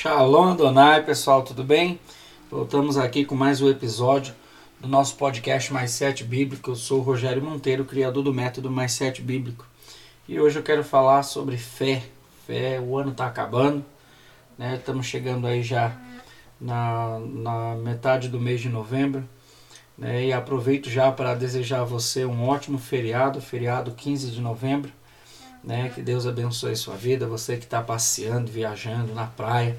Shalom Adonai, pessoal, tudo bem? Voltamos aqui com mais um episódio do nosso podcast Mais Sete Bíblico. Eu sou o Rogério Monteiro, criador do método Mais Sete Bíblico. E hoje eu quero falar sobre fé. Fé, o ano está acabando, né? Estamos chegando aí já na, na metade do mês de novembro. Né? E aproveito já para desejar a você um ótimo feriado, feriado 15 de novembro. Né? Que Deus abençoe sua vida, você que está passeando, viajando na praia,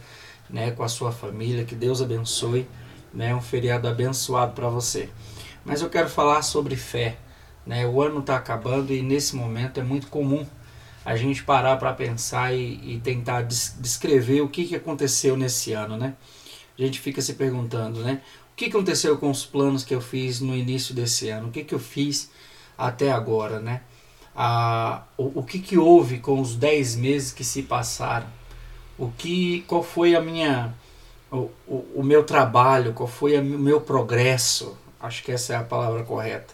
né? Com a sua família, que Deus abençoe, né? Um feriado abençoado para você. Mas eu quero falar sobre fé, né? O ano está acabando e nesse momento é muito comum a gente parar para pensar e, e tentar descrever o que, que aconteceu nesse ano, né? A gente fica se perguntando, né? O que aconteceu com os planos que eu fiz no início desse ano? O que, que eu fiz até agora, né? A, o, o que, que houve com os 10 meses que se passaram, o que, qual foi a minha, o, o, o meu trabalho, qual foi o meu progresso, acho que essa é a palavra correta.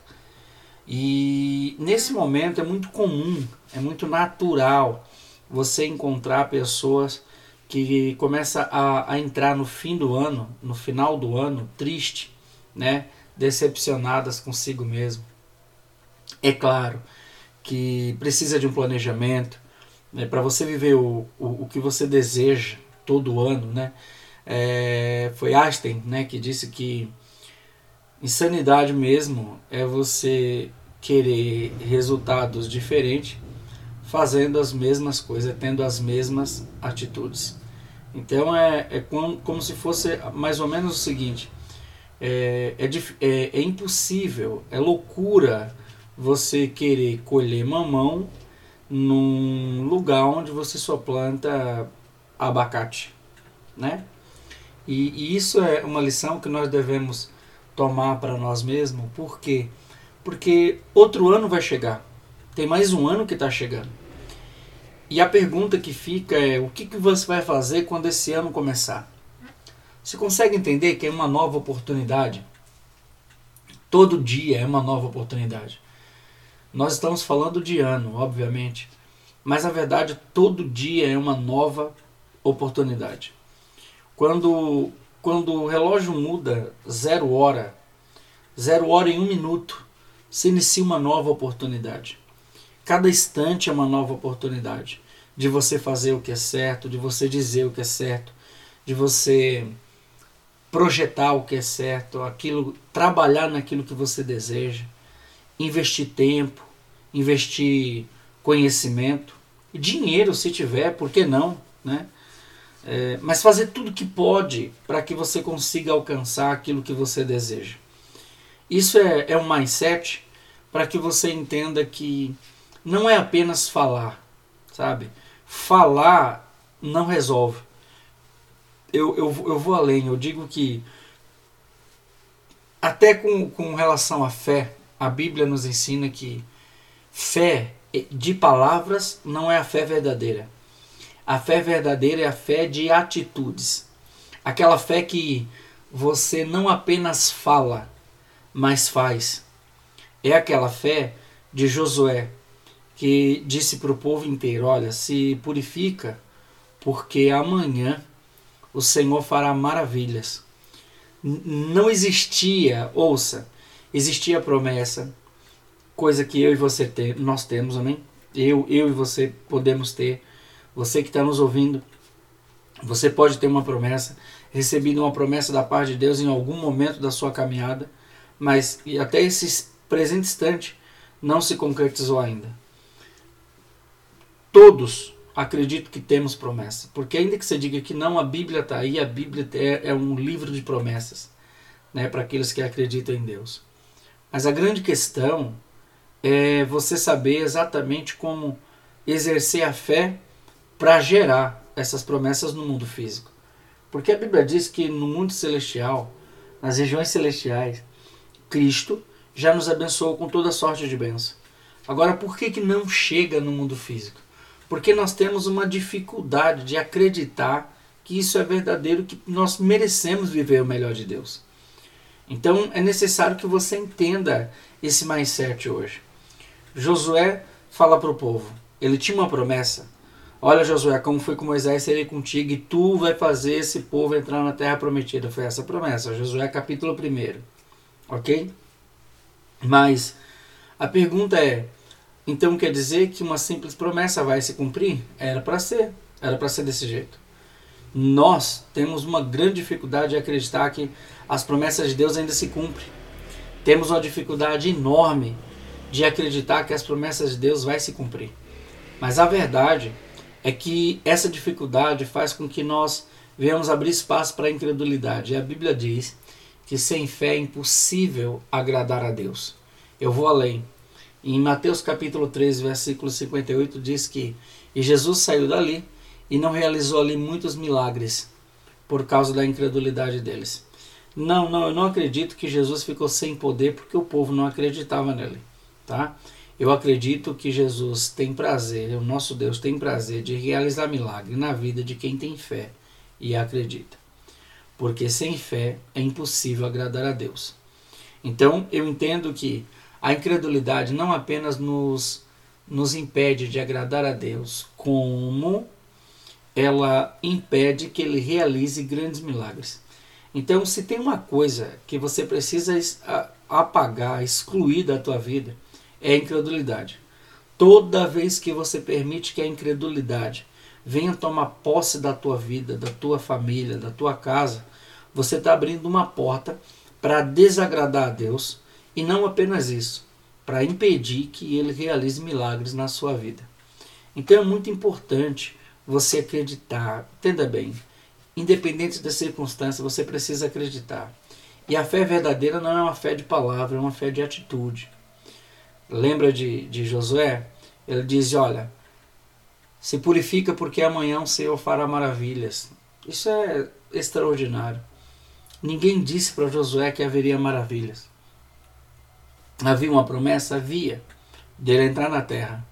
E nesse momento é muito comum, é muito natural você encontrar pessoas que começam a, a entrar no fim do ano, no final do ano, triste, né? decepcionadas consigo mesmo. É claro, que precisa de um planejamento, né, para você viver o, o, o, que você deseja todo ano. Né? É, foi Einstein né, que disse que insanidade mesmo é você querer resultados diferentes fazendo as mesmas coisas, tendo as mesmas atitudes. Então é, é como, como se fosse mais ou menos o seguinte: é, é, é, é impossível, é loucura você querer colher mamão num lugar onde você só planta abacate, né? E, e isso é uma lição que nós devemos tomar para nós mesmos, por quê? Porque outro ano vai chegar, tem mais um ano que está chegando. E a pergunta que fica é: o que, que você vai fazer quando esse ano começar? Você consegue entender que é uma nova oportunidade? Todo dia é uma nova oportunidade. Nós estamos falando de ano, obviamente, mas na verdade todo dia é uma nova oportunidade. Quando, quando o relógio muda zero hora, zero hora em um minuto, se inicia uma nova oportunidade. Cada instante é uma nova oportunidade de você fazer o que é certo, de você dizer o que é certo, de você projetar o que é certo, aquilo, trabalhar naquilo que você deseja, investir tempo, investir conhecimento, dinheiro se tiver, por que não, né? É, mas fazer tudo que pode para que você consiga alcançar aquilo que você deseja. Isso é, é um mindset para que você entenda que não é apenas falar, sabe? Falar não resolve. Eu, eu, eu vou além, eu digo que até com, com relação à fé, a Bíblia nos ensina que Fé de palavras não é a fé verdadeira. A fé verdadeira é a fé de atitudes. Aquela fé que você não apenas fala, mas faz. É aquela fé de Josué, que disse para o povo inteiro: Olha, se purifica, porque amanhã o Senhor fará maravilhas. Não existia, ouça, existia a promessa coisa que eu e você tem, nós temos, amém? Eu, eu e você podemos ter. Você que está nos ouvindo, você pode ter uma promessa, recebido uma promessa da parte de Deus em algum momento da sua caminhada, mas até esse presente instante não se concretizou ainda. Todos acredito que temos promessa, porque ainda que você diga que não, a Bíblia está aí, a Bíblia é, é um livro de promessas, né, para aqueles que acreditam em Deus. Mas a grande questão é você saber exatamente como exercer a fé para gerar essas promessas no mundo físico. Porque a Bíblia diz que no mundo celestial, nas regiões celestiais, Cristo já nos abençoou com toda sorte de bênção. Agora, por que, que não chega no mundo físico? Porque nós temos uma dificuldade de acreditar que isso é verdadeiro, que nós merecemos viver o melhor de Deus. Então é necessário que você entenda esse mindset hoje. Josué fala para o povo. Ele tinha uma promessa. Olha, Josué, como foi com Moisés, serei contigo e tu vai fazer esse povo entrar na terra prometida. Foi essa a promessa, Josué capítulo 1. Ok? Mas a pergunta é: então quer dizer que uma simples promessa vai se cumprir? Era para ser, era para ser desse jeito. Nós temos uma grande dificuldade de acreditar que as promessas de Deus ainda se cumprem. Temos uma dificuldade enorme de acreditar que as promessas de Deus vai se cumprir. Mas a verdade é que essa dificuldade faz com que nós venhamos abrir espaço para a incredulidade. E a Bíblia diz que sem fé é impossível agradar a Deus. Eu vou além. Em Mateus capítulo 13, versículo 58 diz que e Jesus saiu dali e não realizou ali muitos milagres por causa da incredulidade deles. Não, não, eu não acredito que Jesus ficou sem poder porque o povo não acreditava nele, tá? Eu acredito que Jesus tem prazer, o nosso Deus tem prazer de realizar milagre na vida de quem tem fé e acredita. Porque sem fé é impossível agradar a Deus. Então, eu entendo que a incredulidade não apenas nos, nos impede de agradar a Deus, como ela impede que ele realize grandes milagres. Então, se tem uma coisa que você precisa apagar, excluir da tua vida, é a incredulidade. Toda vez que você permite que a incredulidade venha tomar posse da tua vida, da tua família, da tua casa, você está abrindo uma porta para desagradar a Deus e não apenas isso, para impedir que Ele realize milagres na sua vida. Então é muito importante você acreditar, entenda bem, independente da circunstância, você precisa acreditar. E a fé verdadeira não é uma fé de palavra, é uma fé de atitude. Lembra de, de Josué? Ele diz: Olha, se purifica porque amanhã o Senhor fará maravilhas. Isso é extraordinário. Ninguém disse para Josué que haveria maravilhas. Havia uma promessa? Havia, dele entrar na terra.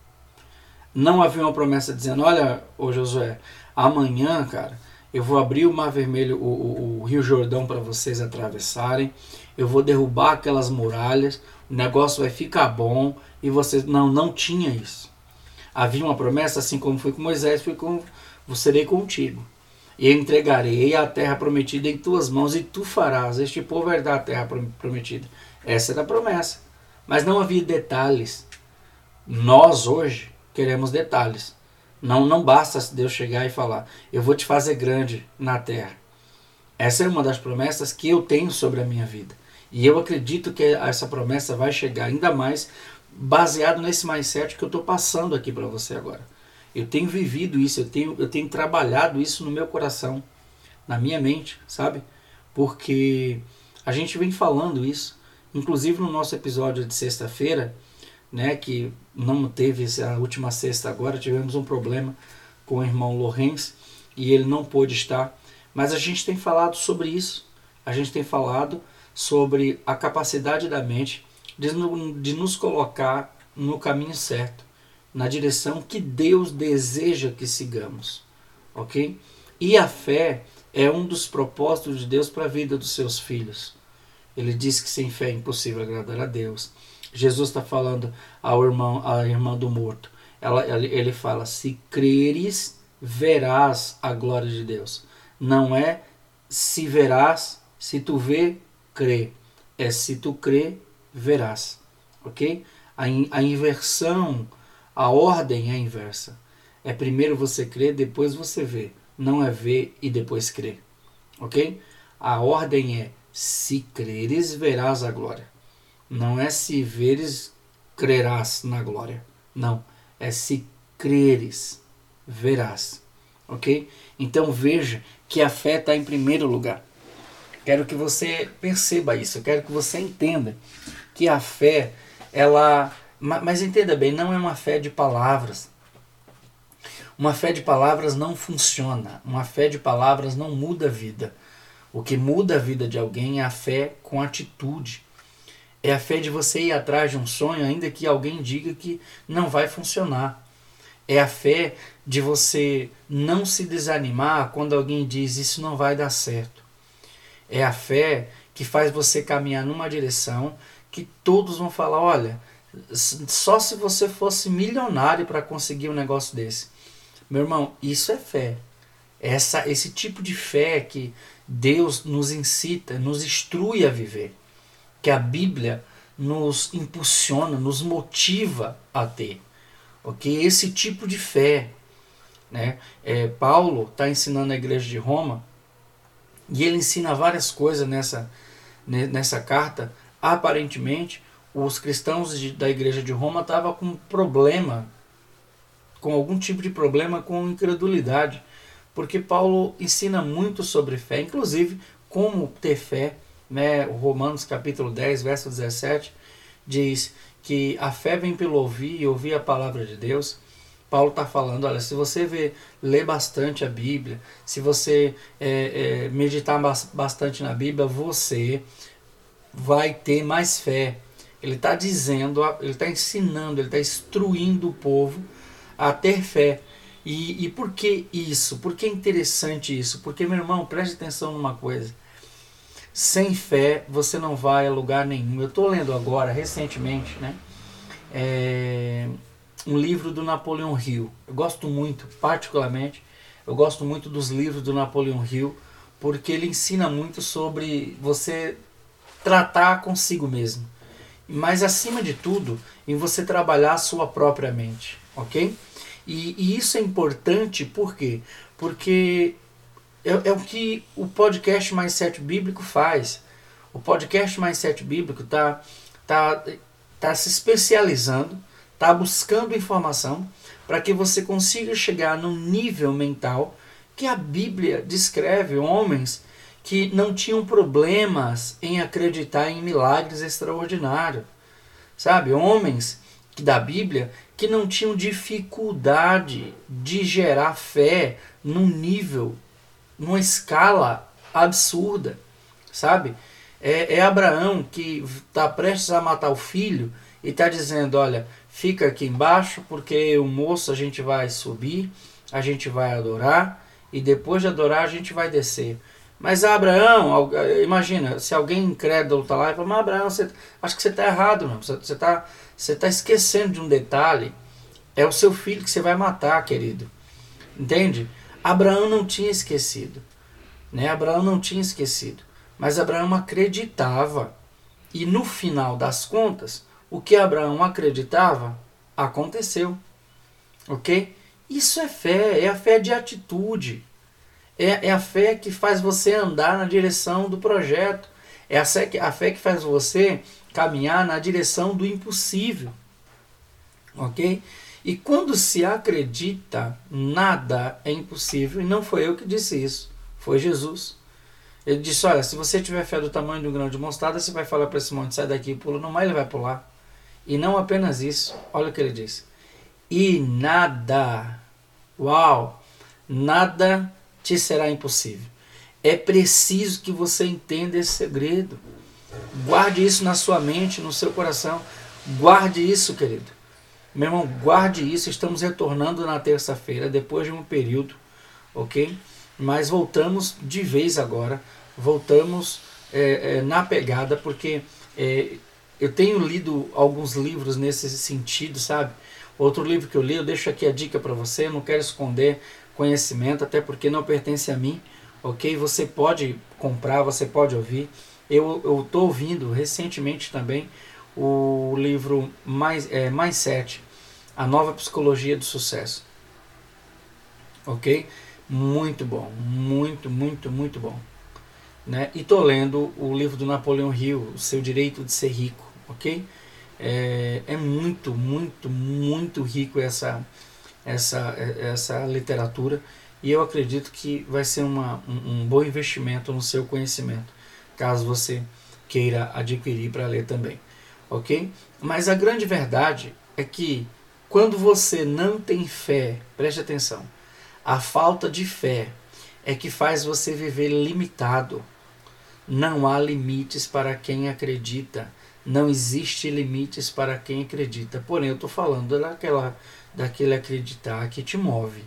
Não havia uma promessa dizendo: Olha, ô Josué, amanhã, cara, eu vou abrir o Mar Vermelho, o, o, o Rio Jordão para vocês atravessarem, eu vou derrubar aquelas muralhas, o negócio vai ficar bom e vocês não não tinha isso. Havia uma promessa assim como foi com Moisés, foi com serei contigo. E entregarei a terra prometida em tuas mãos e tu farás este povo herdar a terra prometida. Essa era a promessa. Mas não havia detalhes. Nós hoje queremos detalhes. Não, não basta Deus chegar e falar: Eu vou te fazer grande na terra. Essa é uma das promessas que eu tenho sobre a minha vida. E eu acredito que essa promessa vai chegar ainda mais baseado nesse mindset que eu estou passando aqui para você agora. Eu tenho vivido isso, eu tenho, eu tenho trabalhado isso no meu coração, na minha mente, sabe? Porque a gente vem falando isso, inclusive no nosso episódio de sexta-feira, né, que não teve a última sexta agora, tivemos um problema com o irmão Lourenço e ele não pôde estar, mas a gente tem falado sobre isso. A gente tem falado sobre a capacidade da mente de, de nos colocar no caminho certo, na direção que Deus deseja que sigamos, ok? E a fé é um dos propósitos de Deus para a vida dos seus filhos. Ele diz que sem fé é impossível agradar a Deus. Jesus está falando ao irmão, à irmã do morto. Ela, ele fala: se creres, verás a glória de Deus. Não é se verás, se tu vê, crê. É se tu crê, verás. Ok? A, in, a inversão, a ordem é inversa. É primeiro você crer, depois você vê. Não é ver e depois crer. Ok? A ordem é se creres, verás a glória. Não é se veres, crerás na glória. Não. É se creres, verás. Ok? Então veja que a fé está em primeiro lugar. Quero que você perceba isso, quero que você entenda que a fé, ela. Mas entenda bem, não é uma fé de palavras. Uma fé de palavras não funciona. Uma fé de palavras não muda a vida. O que muda a vida de alguém é a fé com atitude. É a fé de você ir atrás de um sonho, ainda que alguém diga que não vai funcionar. É a fé de você não se desanimar quando alguém diz isso não vai dar certo. É a fé que faz você caminhar numa direção que todos vão falar: olha, só se você fosse milionário para conseguir um negócio desse. Meu irmão, isso é fé. Essa, esse tipo de fé que Deus nos incita, nos instrui a viver, que a Bíblia nos impulsiona, nos motiva a ter. Ok? Esse tipo de fé. Né? É, Paulo está ensinando a igreja de Roma e ele ensina várias coisas nessa, nessa carta. Aparentemente, os cristãos de, da igreja de Roma estavam com problema, com algum tipo de problema com incredulidade, porque Paulo ensina muito sobre fé, inclusive como ter fé. Né? Romanos capítulo 10, verso 17, diz que a fé vem pelo ouvir e ouvir a palavra de Deus. Paulo está falando, olha, se você vê, ler bastante a Bíblia, se você é, é, meditar bastante na Bíblia, você vai ter mais fé. Ele está dizendo, ele está ensinando, ele está instruindo o povo a ter fé. E, e por que isso? Por que é interessante isso? Porque, meu irmão, preste atenção numa coisa. Sem fé você não vai a lugar nenhum. Eu estou lendo agora, recentemente, né, é, um livro do Napoleão Hill. Eu gosto muito, particularmente, eu gosto muito dos livros do Napoleão Hill, porque ele ensina muito sobre você tratar consigo mesmo. Mas acima de tudo, em você trabalhar a sua própria mente, ok? E, e isso é importante por quê? Porque é, é, o que o podcast Mais Sete Bíblico faz. O podcast Mais Sete Bíblico está tá, tá se especializando, está buscando informação para que você consiga chegar no nível mental que a Bíblia descreve homens que não tinham problemas em acreditar em milagres extraordinários. Sabe? Homens que da Bíblia que não tinham dificuldade de gerar fé num nível, numa escala absurda, sabe? É, é Abraão que está prestes a matar o filho e está dizendo: Olha, fica aqui embaixo, porque o moço a gente vai subir, a gente vai adorar, e depois de adorar a gente vai descer. Mas Abraão, imagina, se alguém incrédulo está lá e fala, mas Abraão, você, acho que você está errado, não. Você está você tá esquecendo de um detalhe. É o seu filho que você vai matar, querido. Entende? Abraão não tinha esquecido. Né? Abraão não tinha esquecido. Mas Abraão acreditava. E no final das contas, o que Abraão acreditava aconteceu. Ok? Isso é fé, é a fé de atitude. É, é a fé que faz você andar na direção do projeto. É a fé, que, a fé que faz você caminhar na direção do impossível. Ok? E quando se acredita, nada é impossível. E não foi eu que disse isso, foi Jesus. Ele disse: Olha, se você tiver fé do tamanho de um grão de mostarda, você vai falar para esse monte: sai daqui e pula no mar, ele vai pular. E não apenas isso, olha o que ele disse: E nada, uau, nada te será impossível. É preciso que você entenda esse segredo. Guarde isso na sua mente, no seu coração. Guarde isso, querido. Meu irmão, guarde isso. Estamos retornando na terça-feira, depois de um período, ok? Mas voltamos de vez agora. Voltamos é, é, na pegada, porque é, eu tenho lido alguns livros nesse sentido, sabe? Outro livro que eu li, eu deixo aqui a dica para você. Não quero esconder conhecimento, até porque não pertence a mim, ok? Você pode comprar, você pode ouvir. Eu estou ouvindo recentemente também o livro Mais, é, 7, A Nova Psicologia do Sucesso. Ok? Muito bom, muito, muito, muito bom. Né? E estou lendo o livro do Napoleão Hill, O Seu Direito de Ser Rico. Ok? É, é muito, muito, muito rico essa, essa, essa literatura e eu acredito que vai ser uma, um, um bom investimento no seu conhecimento, caso você queira adquirir para ler também, ok? Mas a grande verdade é que quando você não tem fé, preste atenção, a falta de fé é que faz você viver limitado. Não há limites para quem acredita. Não existe limites para quem acredita. Porém, eu estou falando daquela daquele acreditar que te move,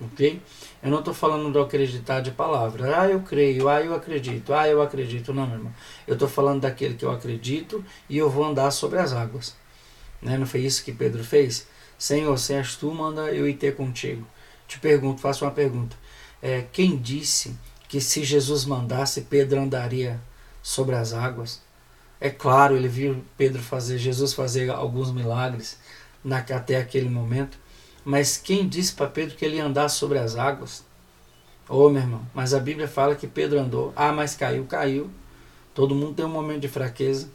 ok? Eu não estou falando do acreditar de palavra. Ah, eu creio, ah, eu acredito, ah, eu acredito. Não, meu irmão. Eu estou falando daquele que eu acredito e eu vou andar sobre as águas. Né? Não foi isso que Pedro fez? Senhor, se és tu, manda eu ir ter contigo. Te pergunto, faço uma pergunta. É, quem disse que se Jesus mandasse, Pedro andaria sobre as águas? É claro, ele viu Pedro fazer, Jesus fazer alguns milagres na, até aquele momento, mas quem disse para Pedro que ele ia andar sobre as águas? Ô oh, meu irmão, mas a Bíblia fala que Pedro andou. Ah, mas caiu, caiu. Todo mundo tem um momento de fraqueza,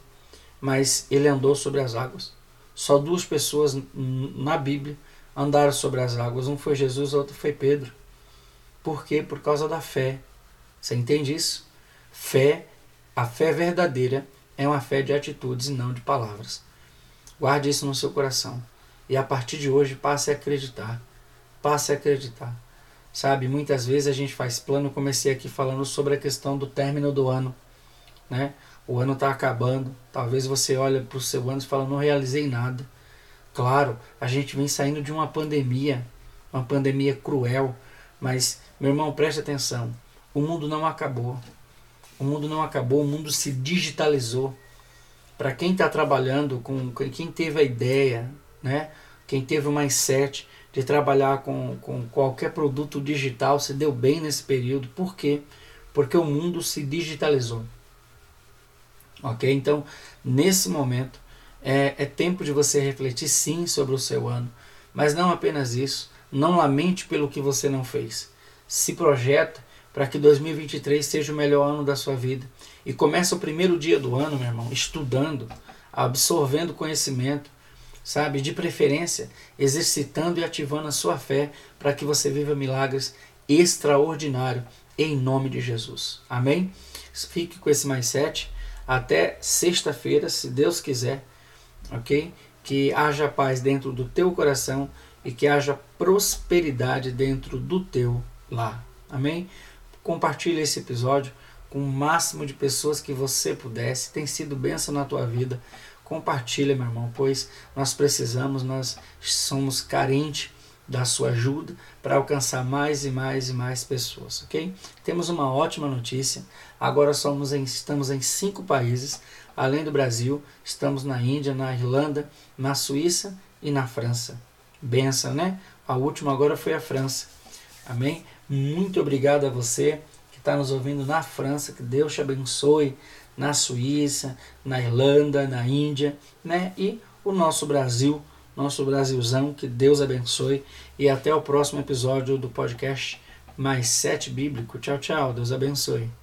mas ele andou sobre as águas. Só duas pessoas na Bíblia andaram sobre as águas. Um foi Jesus, outro foi Pedro. Por quê? Por causa da fé. Você entende isso? Fé, a fé verdadeira é uma fé de atitudes e não de palavras. Guarde isso no seu coração. E a partir de hoje, passe a acreditar. Passe a acreditar. Sabe, muitas vezes a gente faz plano, comecei aqui falando sobre a questão do término do ano, né? O ano está acabando, talvez você olhe para o seu ano e fala, não realizei nada. Claro, a gente vem saindo de uma pandemia, uma pandemia cruel, mas, meu irmão, preste atenção, o mundo não acabou. O mundo não acabou, o mundo se digitalizou. Para quem está trabalhando, com quem teve a ideia, né? quem teve o mindset, de trabalhar com, com qualquer produto digital se deu bem nesse período. Por quê? Porque o mundo se digitalizou. Ok? Então, nesse momento, é, é tempo de você refletir sim sobre o seu ano. Mas não apenas isso. Não lamente pelo que você não fez. Se projeta para que 2023 seja o melhor ano da sua vida. E começa o primeiro dia do ano, meu irmão, estudando, absorvendo conhecimento, sabe? De preferência, exercitando e ativando a sua fé para que você viva milagres extraordinários em nome de Jesus. Amém? Fique com esse mais sete até sexta-feira, se Deus quiser, ok? Que haja paz dentro do teu coração e que haja prosperidade dentro do teu lar. Amém? Compartilhe esse episódio com o máximo de pessoas que você pudesse. Tem sido bênção na tua vida. Compartilha, meu irmão, pois nós precisamos, nós somos carentes da sua ajuda para alcançar mais e mais e mais pessoas, ok? Temos uma ótima notícia. Agora somos em, estamos em cinco países, além do Brasil, estamos na Índia, na Irlanda, na Suíça e na França. Benção, né? A última agora foi a França. Amém? Muito obrigado a você que está nos ouvindo na França. Que Deus te abençoe na Suíça, na Irlanda, na Índia, né? E o nosso Brasil, nosso Brasilzão, que Deus abençoe. E até o próximo episódio do podcast Mais Sete Bíblico. Tchau, tchau. Deus abençoe.